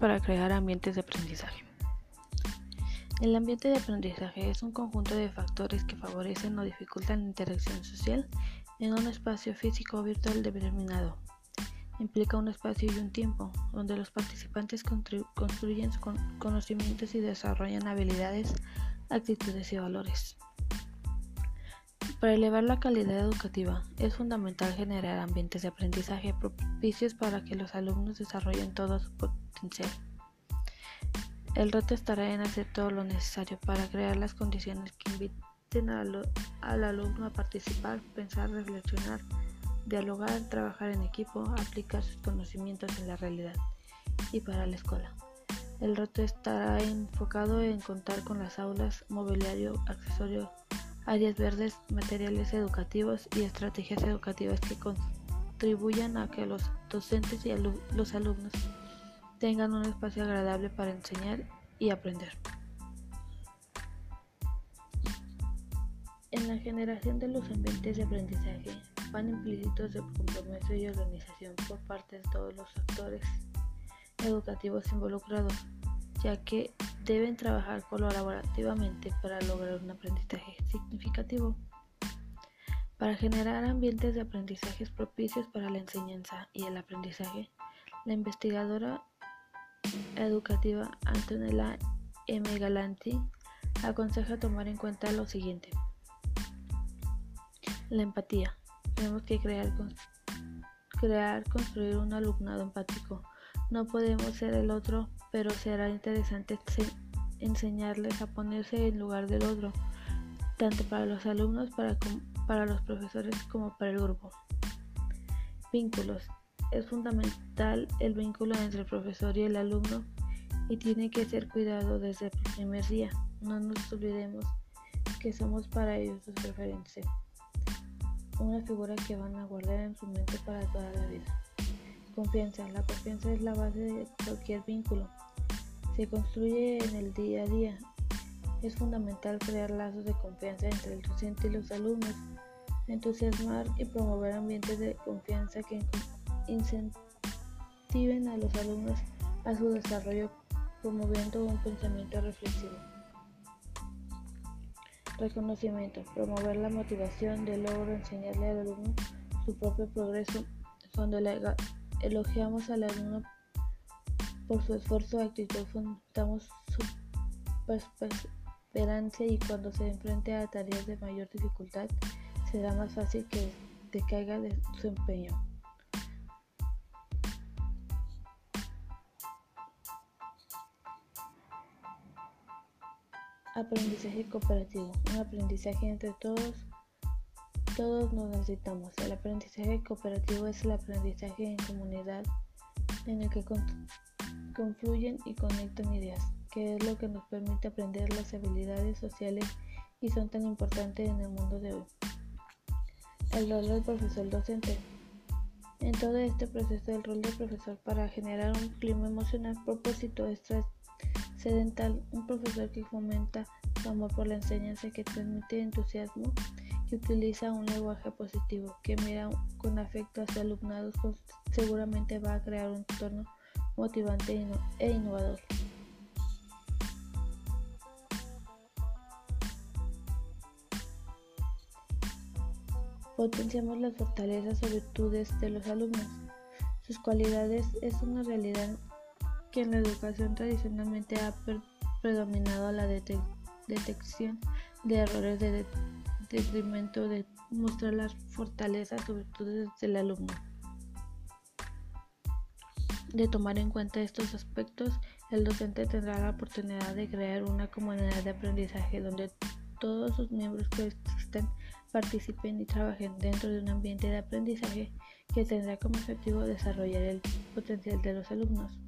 Para crear ambientes de aprendizaje. El ambiente de aprendizaje es un conjunto de factores que favorecen o dificultan la interacción social en un espacio físico o virtual determinado. Implica un espacio y un tiempo donde los participantes construyen conocimientos y desarrollan habilidades, actitudes y valores. Para elevar la calidad educativa es fundamental generar ambientes de aprendizaje propicios para que los alumnos desarrollen todo su potencial. El reto estará en hacer todo lo necesario para crear las condiciones que inviten al, alumno a participar, pensar, reflexionar, dialogar, trabajar en equipo, aplicar sus conocimientos en la realidad y para la escuela. El reto estará enfocado en contar con las aulas, mobiliario, accesorios, áreas verdes, materiales educativos y estrategias educativas que contribuyan a que los docentes y los alumnos tengan un espacio agradable para enseñar y aprender. En la generación de los ambientes de aprendizaje van implícitos de compromiso y organización por parte de todos los actores educativos involucrados, ya que deben trabajar colaborativamente para lograr un aprendizaje significativo. Para generar ambientes de aprendizajes propicios para la enseñanza y el aprendizaje, la investigadora educativa Antonella M. Galanti aconseja tomar en cuenta lo siguiente. La empatía. Tenemos que crear, crear, construir un alumnado empático. No podemos ser el otro pero será interesante enseñarles a ponerse en lugar del otro, tanto para los alumnos, para, para los profesores como para el grupo. Vínculos. Es fundamental el vínculo entre el profesor y el alumno y tiene que ser cuidado desde el primer día. No nos olvidemos que somos para ellos su referencia, una figura que van a guardar en su mente para toda la vida. Confianza. La confianza es la base de cualquier vínculo se construye en el día a día. Es fundamental crear lazos de confianza entre el docente y los alumnos, entusiasmar y promover ambientes de confianza que incentiven a los alumnos a su desarrollo promoviendo un pensamiento reflexivo. Reconocimiento. Promover la motivación de logro, enseñarle al alumno su propio progreso. Cuando elogiamos al alumno por su esfuerzo y actitud fomentamos su perseverancia y cuando se enfrente a tareas de mayor dificultad será más fácil que decaiga de su empeño. Aprendizaje cooperativo. Un aprendizaje entre todos. Todos nos necesitamos. El aprendizaje cooperativo es el aprendizaje en comunidad en el que confluyen y conectan ideas, que es lo que nos permite aprender las habilidades sociales y son tan importantes en el mundo de hoy. El rol del profesor docente. En todo este proceso el rol del profesor para generar un clima emocional propósito un profesor que fomenta su amor por la enseñanza, que transmite entusiasmo, que utiliza un lenguaje positivo, que mira con afecto hacia alumnados, seguramente va a crear un entorno motivante e innovador. Potenciamos las fortalezas o virtudes de los alumnos. Sus cualidades es una realidad que en la educación tradicionalmente ha predominado la detección de errores de detrimento de mostrar las fortalezas o virtudes del alumno de tomar en cuenta estos aspectos, el docente tendrá la oportunidad de crear una comunidad de aprendizaje donde todos sus miembros que existen participen y trabajen dentro de un ambiente de aprendizaje que tendrá como objetivo desarrollar el potencial de los alumnos.